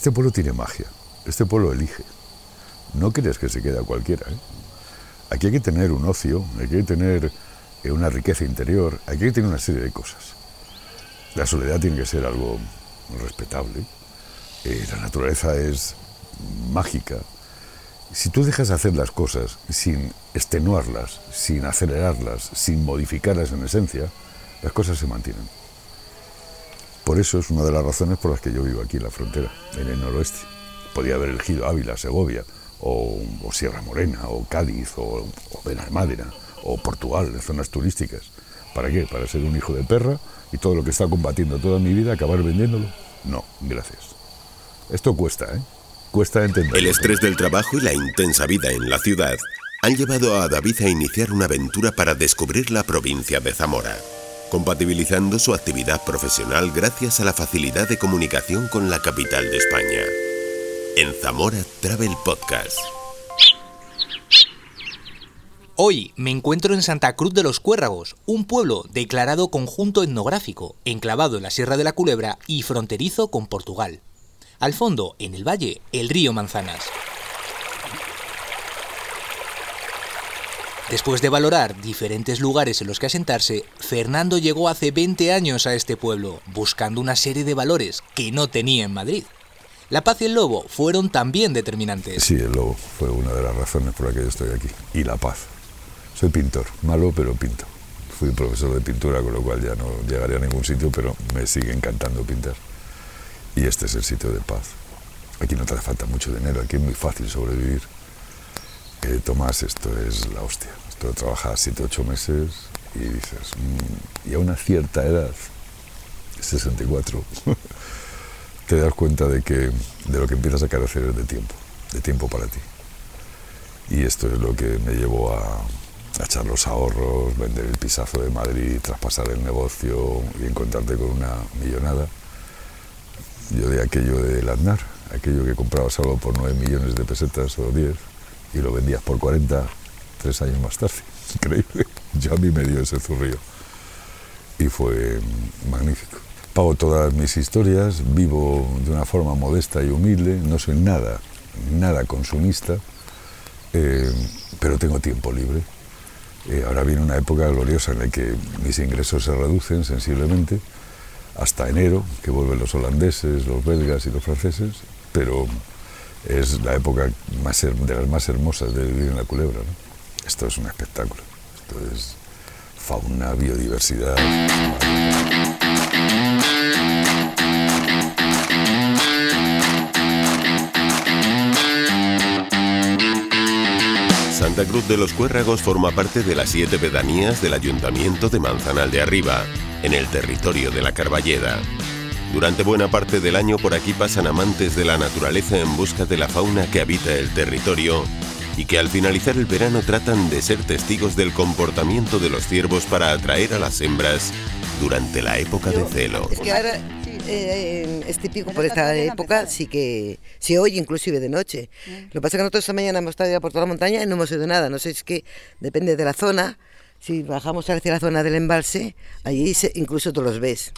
Este pueblo tiene magia, este pueblo elige. No crees que se queda cualquiera. ¿eh? Aquí hay que tener un ocio, hay que tener eh, una riqueza interior, hay que tener una serie de cosas. La soledad tiene que ser algo respetable. Eh, la naturaleza es mágica. Si tú dejas de hacer las cosas sin extenuarlas, sin acelerarlas, sin modificarlas en esencia, las cosas se mantienen. Por eso es una de las razones por las que yo vivo aquí en la frontera, en el noroeste. Podía haber elegido Ávila, Segovia, o, Sierra Morena, o Cádiz, o, o Benalmádena, o Portugal, en zonas turísticas. ¿Para qué? ¿Para ser un hijo de perra y todo lo que está combatiendo toda mi vida acabar vendiéndolo? No, gracias. Esto cuesta, ¿eh? Cuesta entender. El estrés del trabajo y la intensa vida en la ciudad han llevado a David a iniciar una aventura para descubrir la provincia de Zamora, compatibilizando su actividad profesional gracias a la facilidad de comunicación con la capital de España. En Zamora Travel Podcast. Hoy me encuentro en Santa Cruz de los Cuérragos, un pueblo declarado conjunto etnográfico, enclavado en la Sierra de la Culebra y fronterizo con Portugal. Al fondo, en el valle, el río Manzanas. Después de valorar diferentes lugares en los que asentarse, Fernando llegó hace 20 años a este pueblo, buscando una serie de valores que no tenía en Madrid. La paz y el lobo fueron también determinantes. Sí, el lobo fue una de las razones por las que yo estoy aquí. Y la paz. Soy pintor, malo pero pinto. Fui profesor de pintura, con lo cual ya no llegaré a ningún sitio, pero me sigue encantando pintar. Y este es el sitio de paz. Aquí no te hace falta mucho dinero, aquí es muy fácil sobrevivir. Tomás, esto es la hostia. Esto trabajas 7, 8 meses y dices, mm", y a una cierta edad, 64, te das cuenta de que de lo que empiezas a carecer es de tiempo, de tiempo para ti. Y esto es lo que me llevó a, a echar los ahorros, vender el pisazo de Madrid, traspasar el negocio y encontrarte con una millonada. Yo de aquello del Aznar, aquello que comprabas algo por 9 millones de pesetas o 10 y lo vendías por 40 tres años más tarde. Increíble. Yo a mí me dio ese zurrío y fue magnífico. Pago todas mis historias, vivo de una forma modesta y humilde, no soy nada, nada consumista, eh, pero tengo tiempo libre eh, ahora viene una época gloriosa en la que mis ingresos se reducen sensiblemente hasta enero, que vuelven los holandeses, los belgas y los franceses, pero es la época más, de las más hermosas de vivir en la culebra. Esto es un espectáculo, esto es fauna, biodiversidad. Santa Cruz de los Cuérragos forma parte de las siete pedanías del Ayuntamiento de Manzanal de Arriba, en el territorio de la Carballeda. Durante buena parte del año por aquí pasan amantes de la naturaleza en busca de la fauna que habita el territorio y que al finalizar el verano tratan de ser testigos del comportamiento de los ciervos para atraer a las hembras durante la época de celo. Eh, este pico por esta época sí que se oye inclusive de noche. Lo que pasa es que nosotros esta mañana hemos estado ya por toda la montaña y no hemos oído nada. No sé, es que depende de la zona. Si bajamos hacia la zona del embalse, allí incluso tú los ves.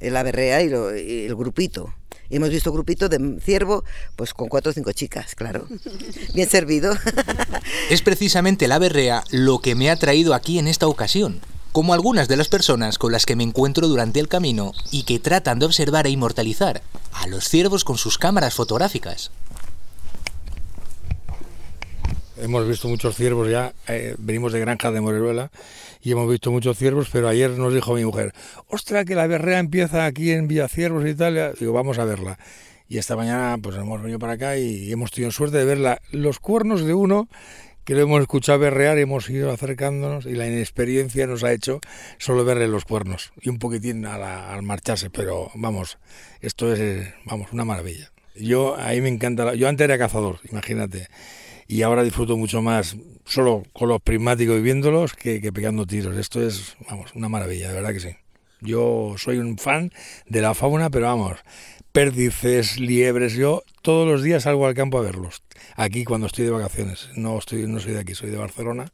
El aberrea y, y el grupito. Y hemos visto grupito de ciervo, pues con cuatro o cinco chicas, claro. Bien servido. Es precisamente la berrea lo que me ha traído aquí en esta ocasión como algunas de las personas con las que me encuentro durante el camino y que tratan de observar e inmortalizar a los ciervos con sus cámaras fotográficas. Hemos visto muchos ciervos ya, eh, venimos de Granja de Moreruela y hemos visto muchos ciervos, pero ayer nos dijo mi mujer, ostra, que la berrea empieza aquí en Ciervos y tal, digo, vamos a verla. Y esta mañana pues hemos venido para acá y hemos tenido suerte de ver los cuernos de uno que lo hemos escuchado berrear, hemos ido acercándonos y la inexperiencia nos ha hecho solo verle los cuernos y un poquitín al marcharse, pero vamos, esto es, vamos, una maravilla. Yo, ahí me encanta, yo antes era cazador, imagínate, y ahora disfruto mucho más solo con los prismáticos y viéndolos que, pegando tiros. Esto es, vamos, una maravilla, de verdad que sí. Yo soy un fan de la fauna, pero vamos, pérdices, liebres. Yo todos los días salgo al campo a verlos. Aquí cuando estoy de vacaciones. No, estoy, no soy de aquí, soy de Barcelona.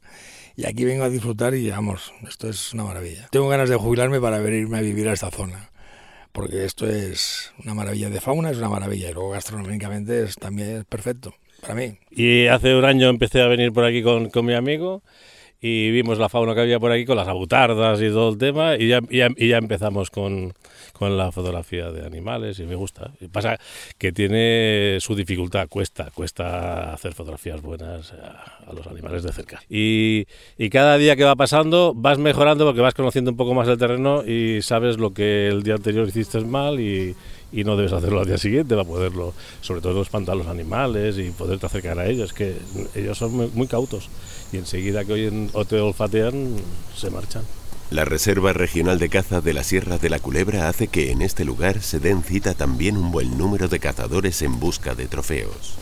Y aquí vengo a disfrutar y vamos, esto es una maravilla. Tengo ganas de jubilarme para venirme a vivir a esta zona. porque esto es una maravilla de fauna, es una maravilla y luego gastronómicamente es también perfecto Y hace un año empecé a venir por aquí con, con mi amigo y vimos la fauna que había por aquí con las abutardas y todo el tema y ya, y ya, empezamos con, con, la fotografía de animales y me gusta. Y pasa que tiene su dificultad, cuesta, cuesta hacer fotografías buenas a, los animales de cerca. Y, y, cada día que va pasando vas mejorando porque vas conociendo un poco más el terreno y sabes lo que el día anterior hiciste mal y, y no debes hacerlo al día siguiente para poderlo, sobre todo espantar a los animales y poderte acercar a ellos, que ellos son muy, cautos y enseguida que oyen o te olfatean, se marchan. La Reserva Regional de Caza de la Sierra de la Culebra hace que en este lugar se den cita también un buen número de cazadores en busca de trofeos.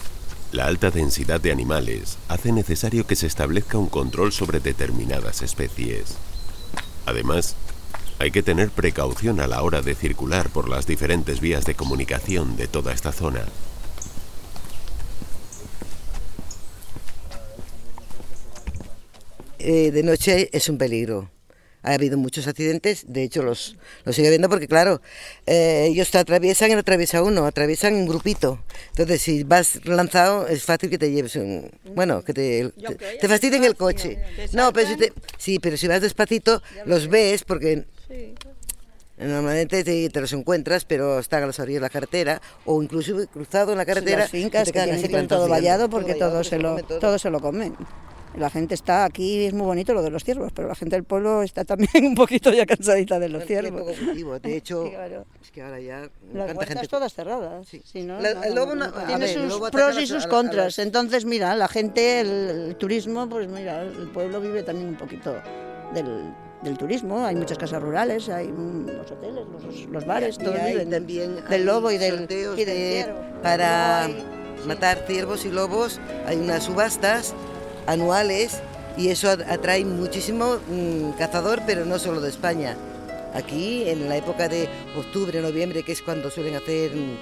La alta densidad de animales hace necesario que se establezca un control sobre determinadas especies. Además, hay que tener precaución a la hora de circular por las diferentes vías de comunicación de toda esta zona. Eh, de noche es un peligro ha habido muchos accidentes, de hecho los, los sigue viendo porque claro, eh, ellos te atraviesan y no atraviesa uno, atraviesan un grupito. Entonces si vas lanzado es fácil que te lleves un... Bueno, que te, te, fastidien el coche. No, pero si te, sí, pero si vas despacito los ves porque... Normalmente te, los encuentras, pero están a las orillas de la carretera o incluso cruzado en la carretera. las fincas que, tienen todo vallado porque todo, se lo, todo se lo comen. La gente está aquí, es muy bonito lo de los ciervos, pero la gente del pueblo está también un poquito ya cansadita de los ciervos. De hecho, es que ahora ya. Las huertas todas cerradas. Sí. el lobo tiene sus pros y sus contras. Entonces, mira, la gente, el, turismo, pues mira, el pueblo vive también un poquito del, turismo, hay muchas casas rurales, hay los hoteles, los, bares, todo viven también del lobo y del, y Para matar ciervos y lobos hay unas subastas anuales y eso atrae muchísimo mm, cazador, pero no solo de España. Aquí, en la época de octubre, noviembre, que es cuando suelen hacer mm,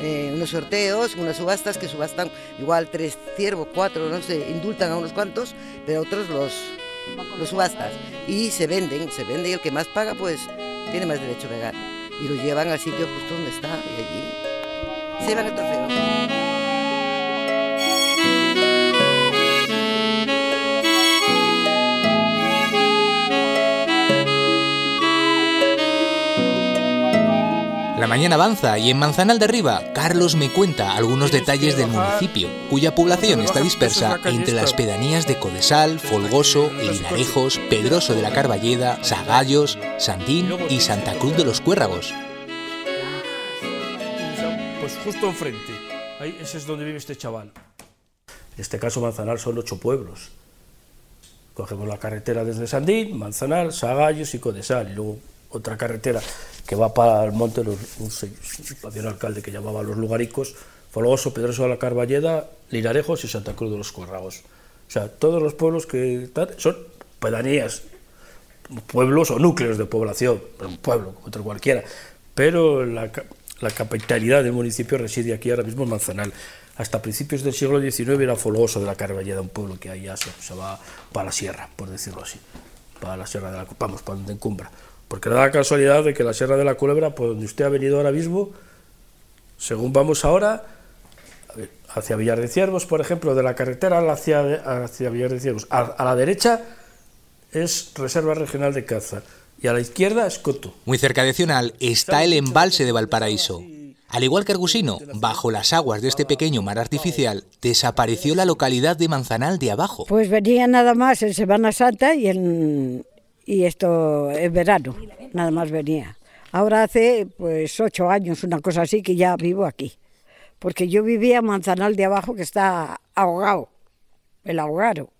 eh, unos sorteos, unas subastas que subastan igual tres ciervos, cuatro, no sé, indultan a unos cuantos, pero otros los, los subastas. Y se venden, se vende y el que más paga, pues tiene más derecho a pegar. Y lo llevan al sitio justo donde está y allí se llevan el trofeo. La mañana avanza y en Manzanal de Arriba, Carlos me cuenta algunos detalles del municipio, cuya población está dispersa entre las pedanías de Codesal, Folgoso, Linarejos, Pedroso de la Carballeda, Sagallos, Sandín y Santa Cruz de los Cuérragos. Pues justo enfrente, ahí ese es donde vive este chaval. En este caso Manzanal son ocho pueblos. Cogemos la carretera desde Sandín, Manzanal, Sagallos y Codesal, y luego otra carretera que va para el monte, un, un, alcalde que llamaba Los Lugaricos, Folgoso, Pedroso de la Carballeda, Linarejos y Santa Cruz de los Cuerragos. O sea, todos los pueblos que son pedanías, pueblos o núcleos de población, un pueblo otro cualquiera, pero la, capitalidad del municipio reside aquí ahora mismo en Manzanal. Hasta principios del siglo XIX era Folgoso de la Carballeda, un pueblo que ahí ya se, va para la sierra, por decirlo así, para la sierra de la vamos, para donde encumbra. Porque da la casualidad de que la Sierra de la Culebra, por donde usted ha venido ahora mismo, según vamos ahora, hacia Villar de Ciervos, por ejemplo, de la carretera hacia, hacia Villar de Ciervos, a, la derecha es Reserva Regional de Caza y a la izquierda es Coto. Muy cerca de Cional está el embalse de Valparaíso. Al igual que Argusino, bajo las aguas de este pequeño mar artificial, desapareció la localidad de Manzanal de abajo. Pues venía nada más en Semana Santa y en, y esto es verano, nada más venía. Ahora hace pues ocho años, una cosa así, que ya vivo aquí. Porque yo vivía en Manzanal de abajo, que está ahogado, el ahogaro.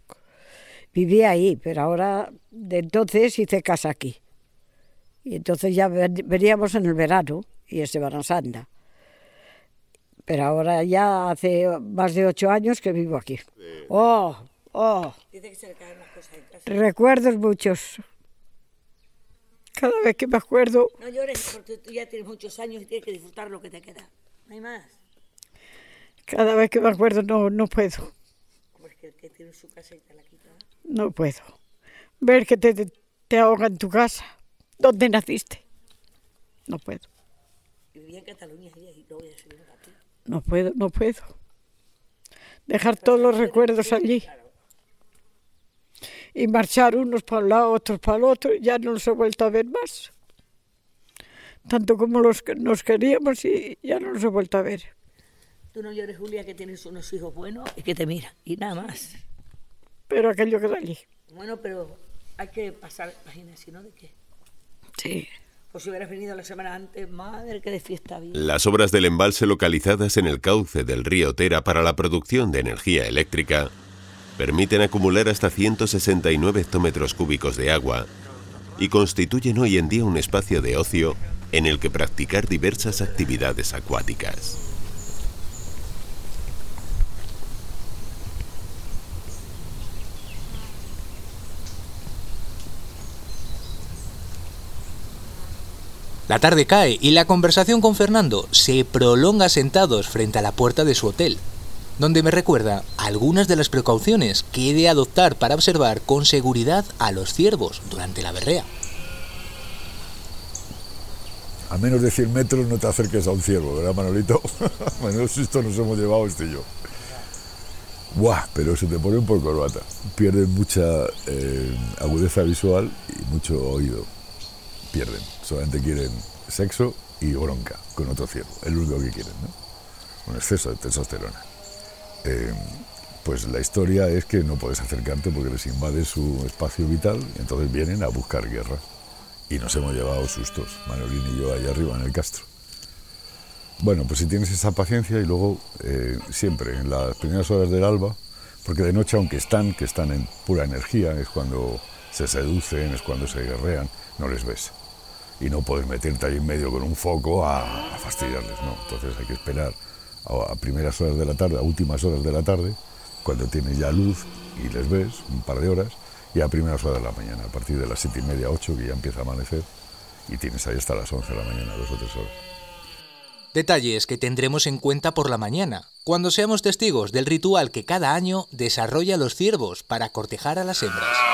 Vivía ahí, pero ahora de entonces hice casa aquí. Y entonces ya veníamos en el verano y es Semana Santa. Pero ahora ya hace más de ocho años que vivo aquí. ¡Oh! ¡Oh! Recuerdos muchos. Cada vez que me acuerdo... No llores porque tú ya tienes muchos años y tienes que disfrutar lo que te queda. No hay más. Cada vez que me acuerdo no, no puedo. Pues que, que tiene su casa y te la quita. No puedo. Ver que te, te, ahoga en tu casa, donde naciste. No puedo. Vivía en Cataluña y ya se vino aquí. No puedo, no puedo. Dejar todos los recuerdos allí. Y marchar unos para un lado, otros para el otro, ya no los he vuelto a ver más. Tanto como los que nos queríamos y ya no los he vuelto a ver. Tú no llores, Julia, que tienes unos hijos buenos y que te miran. Y nada más. Pero aquello queda allí. Bueno, pero hay que pasar páginas, si no, ¿de qué? Sí. Pues si hubieras venido la semana antes, madre, que de fiesta había. Las obras del embalse localizadas en el cauce del río Tera para la producción de energía eléctrica permiten acumular hasta 169 hectómetros cúbicos de agua y constituyen hoy en día un espacio de ocio en el que practicar diversas actividades acuáticas. La tarde cae y la conversación con Fernando se prolonga sentados frente a la puerta de su hotel, donde me recuerda algunas de las precauciones que he de adoptar para observar con seguridad a los ciervos durante la berrea. A menos de 100 metros no te acerques a un ciervo, ¿verdad, Manolito? Menos susto nos hemos llevado este y yo. Buah, pero se te ponen por corbata. Pierden mucha eh, agudeza visual y mucho oído. Pierden. Solamente quieren sexo y bronca con otro ciervo. Es lo único que quieren, ¿no? Un exceso de testosterona. Eh, pues la historia es que no puedes acercarte porque les invade su espacio vital y entonces vienen a buscar guerra. Y nos hemos llevado sustos, Manolín y yo, allá arriba en el Castro. Bueno, pues si tienes esa paciencia y luego eh, siempre en las primeras horas del alba, porque de noche aunque están, que están en pura energía, es cuando se seducen, es cuando se guerrean, no les ves. Y no puedes meterte ahí en medio con un foco a, a fastidiarles, no. Entonces hay que esperar a, a primeras horas de la tarde, a últimas horas de la tarde, cuando tienes ya luz y les ves, un par de horas, y a primeras horas de la mañana, a partir de las siete y media, ocho, que ya empieza a amanecer, y tienes ahí hasta las 11 de la mañana, dos o tres horas. Detalles que tendremos en cuenta por la mañana, cuando seamos testigos del ritual que cada año desarrolla los ciervos para cortejar a las hembras.